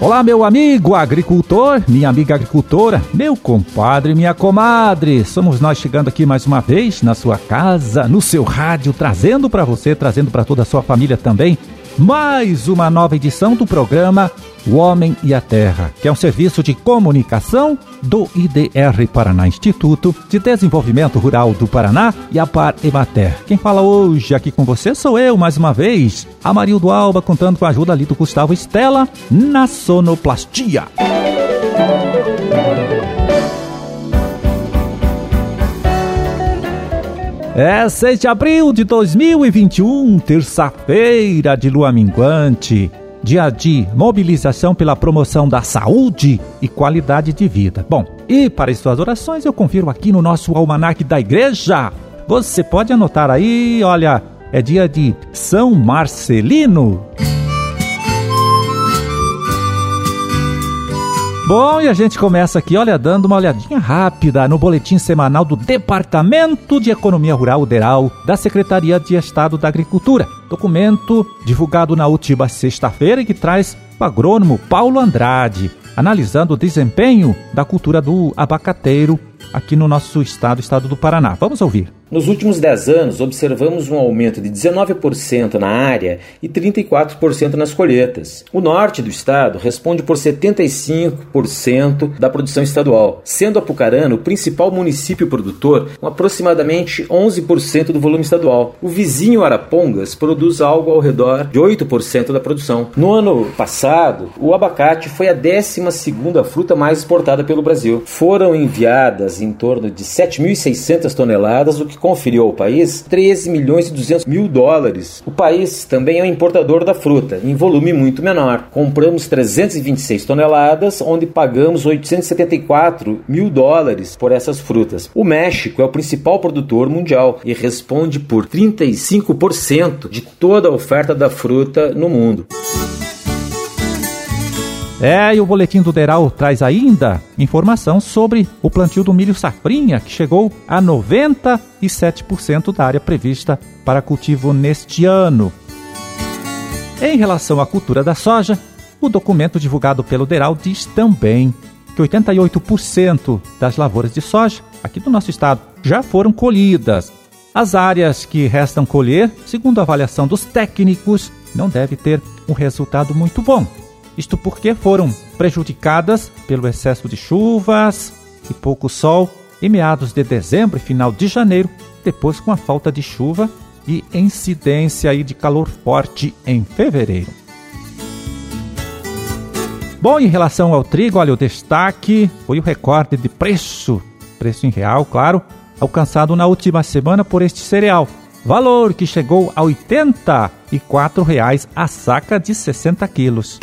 Olá, meu amigo agricultor, minha amiga agricultora, meu compadre, minha comadre. Somos nós chegando aqui mais uma vez na sua casa, no seu rádio, trazendo para você, trazendo para toda a sua família também, mais uma nova edição do programa O Homem e a Terra, que é um serviço de comunicação do IDR Paraná Instituto de Desenvolvimento Rural do Paraná e a Par Emater. Quem fala hoje aqui com você sou eu, mais uma vez, Amarildo Alba, contando com a ajuda ali do Gustavo Estela na sonoplastia. É 6 de abril de 2021, terça-feira de lua minguante, dia de mobilização pela promoção da saúde e qualidade de vida. Bom, e para as suas orações eu confiro aqui no nosso almanaque da igreja. Você pode anotar aí, olha, é dia de São Marcelino. Bom, e a gente começa aqui, olha, dando uma olhadinha rápida no boletim semanal do Departamento de Economia Rural Uderal da Secretaria de Estado da Agricultura. Documento divulgado na última sexta-feira e que traz o agrônomo Paulo Andrade, analisando o desempenho da cultura do abacateiro aqui no nosso estado, estado do Paraná. Vamos ouvir. Nos últimos 10 anos, observamos um aumento de 19% na área e 34% nas colheitas. O norte do estado responde por 75% da produção estadual, sendo Apucarana o principal município produtor, com aproximadamente 11% do volume estadual. O vizinho Arapongas produz algo ao redor de 8% da produção. No ano passado, o abacate foi a 12ª fruta mais exportada pelo Brasil. Foram enviadas em torno de 7.600 toneladas, o que conferiu ao país 13 milhões e 200 mil dólares. O país também é um importador da fruta, em volume muito menor. Compramos 326 toneladas, onde pagamos 874 mil dólares por essas frutas. O México é o principal produtor mundial e responde por 35% de toda a oferta da fruta no mundo. É, e o boletim do Deral traz ainda informação sobre o plantio do milho safrinha, que chegou a 97% da área prevista para cultivo neste ano. Em relação à cultura da soja, o documento divulgado pelo Deral diz também que 88% das lavouras de soja aqui do nosso estado já foram colhidas. As áreas que restam colher, segundo a avaliação dos técnicos, não deve ter um resultado muito bom. Isto porque foram prejudicadas pelo excesso de chuvas e pouco sol em meados de dezembro e final de janeiro, depois com a falta de chuva e incidência aí de calor forte em fevereiro. Bom, em relação ao trigo, olha, o destaque foi o recorde de preço, preço em real, claro, alcançado na última semana por este cereal. Valor que chegou a 84 reais a saca de 60 quilos.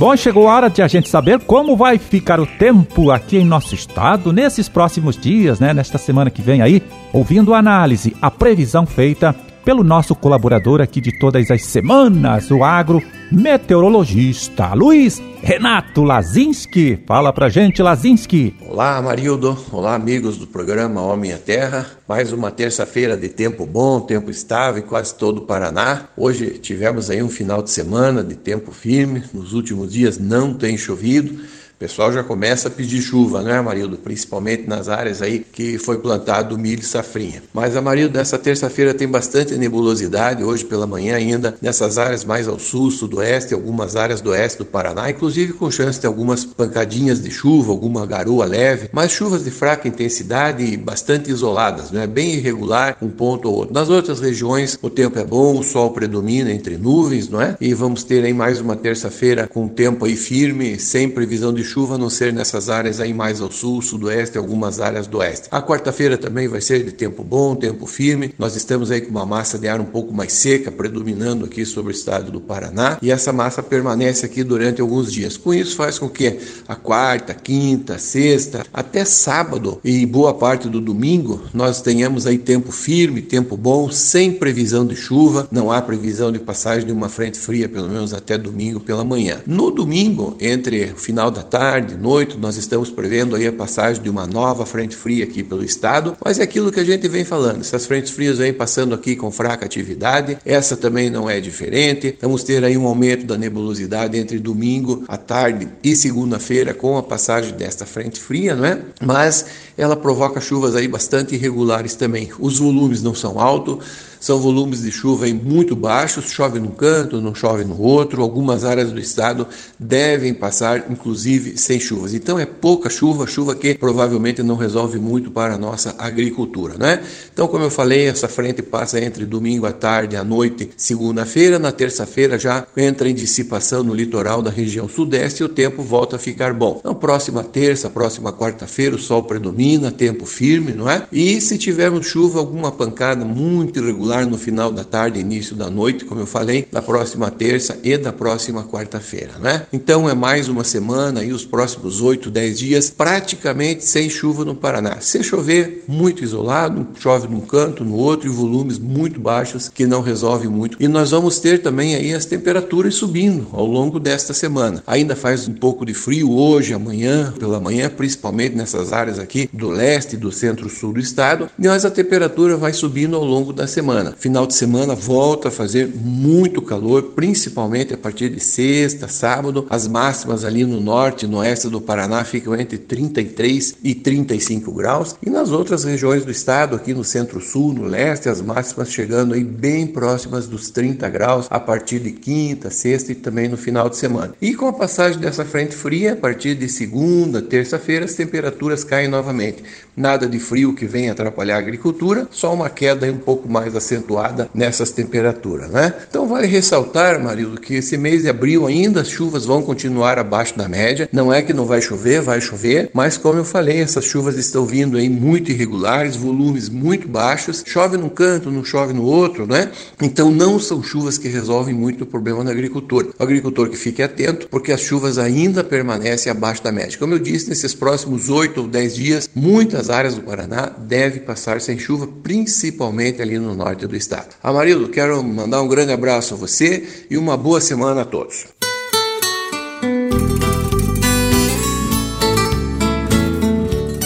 Bom, chegou a hora de a gente saber como vai ficar o tempo aqui em nosso estado nesses próximos dias, né? Nesta semana que vem aí, ouvindo a análise, a previsão feita pelo nosso colaborador aqui de todas as semanas, o agro meteorologista Luiz Renato Lazinski. Fala pra gente, Lazinski. Olá, Marildo. Olá, amigos do programa Homem à Terra. Mais uma terça-feira de tempo bom, tempo estável em quase todo o Paraná. Hoje tivemos aí um final de semana de tempo firme. Nos últimos dias não tem chovido pessoal já começa a pedir chuva, né, Amarildo? Principalmente nas áreas aí que foi plantado milho e safrinha. Mas, Amarildo, nessa terça-feira tem bastante nebulosidade, hoje pela manhã ainda, nessas áreas mais ao sul, sudoeste, algumas áreas do oeste do Paraná, inclusive com chance de algumas pancadinhas de chuva, alguma garoa leve, mas chuvas de fraca intensidade e bastante isoladas, não é bem irregular um ponto ou outro. Nas outras regiões o tempo é bom, o sol predomina entre nuvens, não é? E vamos ter aí mais uma terça-feira com tempo aí firme, sem previsão de chuva, a não ser nessas áreas aí mais ao sul, sudoeste algumas áreas do oeste. A quarta-feira também vai ser de tempo bom, tempo firme. Nós estamos aí com uma massa de ar um pouco mais seca predominando aqui sobre o estado do Paraná e essa massa permanece aqui durante alguns dias. Com isso faz com que a quarta, quinta, sexta, até sábado e boa parte do domingo nós tenhamos aí tempo firme, tempo bom, sem previsão de chuva. Não há previsão de passagem de uma frente fria, pelo menos até domingo pela manhã. No domingo, entre o final da tarde tarde, noite, nós estamos prevendo aí a passagem de uma nova frente fria aqui pelo estado, mas é aquilo que a gente vem falando, essas frentes frias vêm passando aqui com fraca atividade, essa também não é diferente, vamos ter aí um aumento da nebulosidade entre domingo à tarde e segunda-feira com a passagem desta frente fria, não é? Mas ela provoca chuvas aí bastante irregulares também. Os volumes não são altos, são volumes de chuva muito baixos, chove num canto, não chove no outro. Algumas áreas do estado devem passar, inclusive, sem chuvas. Então é pouca chuva, chuva que provavelmente não resolve muito para a nossa agricultura, né? Então, como eu falei, essa frente passa entre domingo à tarde, à noite, segunda-feira. Na terça-feira já entra em dissipação no litoral da região sudeste e o tempo volta a ficar bom. Então, próxima terça, próxima quarta-feira, o sol predomina, tempo firme, não é? E se tivermos chuva, alguma pancada muito irregular no final da tarde, início da noite, como eu falei, da próxima terça e da próxima quarta-feira, né? Então é mais uma semana e os próximos 8, 10 dias praticamente sem chuva no Paraná. Se chover, muito isolado, chove num canto, no outro e volumes muito baixos que não resolve muito. E nós vamos ter também aí as temperaturas subindo ao longo desta semana. Ainda faz um pouco de frio hoje, amanhã, pela manhã, principalmente nessas áreas aqui do leste e do centro-sul do estado, mas a temperatura vai subindo ao longo da semana. Final de semana volta a fazer muito calor, principalmente a partir de sexta, sábado. As máximas ali no norte e no oeste do Paraná ficam entre 33 e 35 graus. E nas outras regiões do estado, aqui no centro-sul, no leste, as máximas chegando aí bem próximas dos 30 graus a partir de quinta, sexta e também no final de semana. E com a passagem dessa frente fria, a partir de segunda, terça-feira, as temperaturas caem novamente. Nada de frio que venha atrapalhar a agricultura, só uma queda um pouco mais acentuada nessas temperaturas, né? Então vale ressaltar, marido, que esse mês de abril ainda as chuvas vão continuar abaixo da média. Não é que não vai chover, vai chover, mas como eu falei, essas chuvas estão vindo aí muito irregulares, volumes muito baixos. Chove num canto, não chove no outro, né? Então não são chuvas que resolvem muito o problema na agricultura. O agricultor que fique atento, porque as chuvas ainda permanecem abaixo da média. Como eu disse, nesses próximos 8 ou 10 dias, muitas áreas do Paraná devem passar sem chuva, principalmente ali no norte do estado. Amarildo, quero mandar um grande abraço a você e uma boa semana a todos.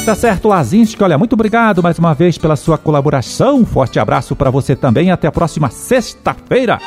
Tá certo, Lazinski. Olha, muito obrigado mais uma vez pela sua colaboração. Forte abraço para você também. Até a próxima sexta-feira.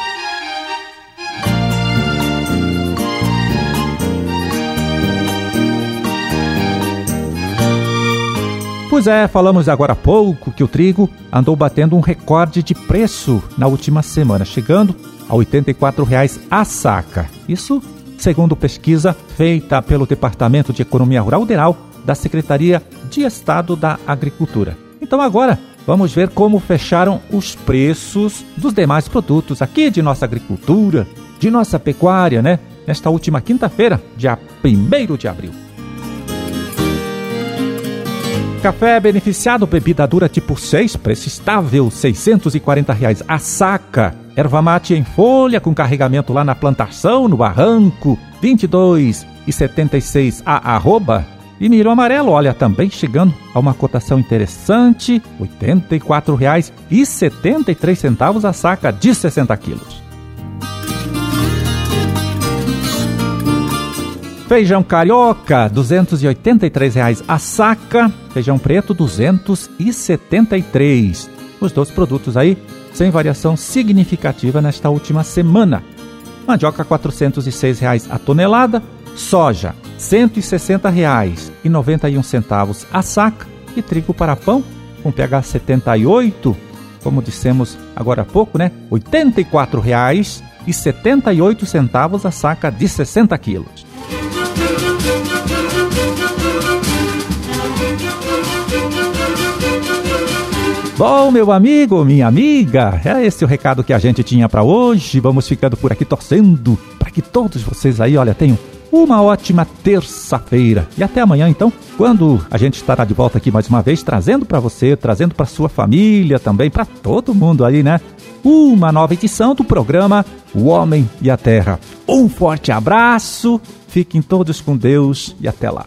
Pois é, falamos agora há pouco que o trigo andou batendo um recorde de preço na última semana, chegando a R$ 84,00 a saca. Isso segundo pesquisa feita pelo Departamento de Economia Rural Rural da Secretaria de Estado da Agricultura. Então agora vamos ver como fecharam os preços dos demais produtos aqui de nossa agricultura, de nossa pecuária, né? Nesta última quinta-feira, dia 1 de abril. Café beneficiado, bebida dura tipo 6, preço estável, 640 reais a saca. Erva mate em folha com carregamento lá na plantação, no barranco, 22,76 a arroba. E milho amarelo, olha, também chegando a uma cotação interessante, R$ 84,73 a saca de 60 quilos. Feijão carioca, 283 reais a saca. Feijão preto, R$ 273. Os dois produtos aí sem variação significativa nesta última semana. Mandioca, 406 reais a tonelada. Soja, 160 reais e 91 centavos a saca. E trigo para pão, com pH 78, como dissemos agora há pouco, né? 84 reais e 78 centavos a saca de 60 quilos. Bom, meu amigo, minha amiga, é esse o recado que a gente tinha para hoje. Vamos ficando por aqui torcendo para que todos vocês aí, olha, tenham uma ótima terça-feira. E até amanhã, então, quando a gente estará de volta aqui mais uma vez, trazendo para você, trazendo para sua família também, para todo mundo aí, né? Uma nova edição do programa O Homem e a Terra. Um forte abraço, fiquem todos com Deus e até lá.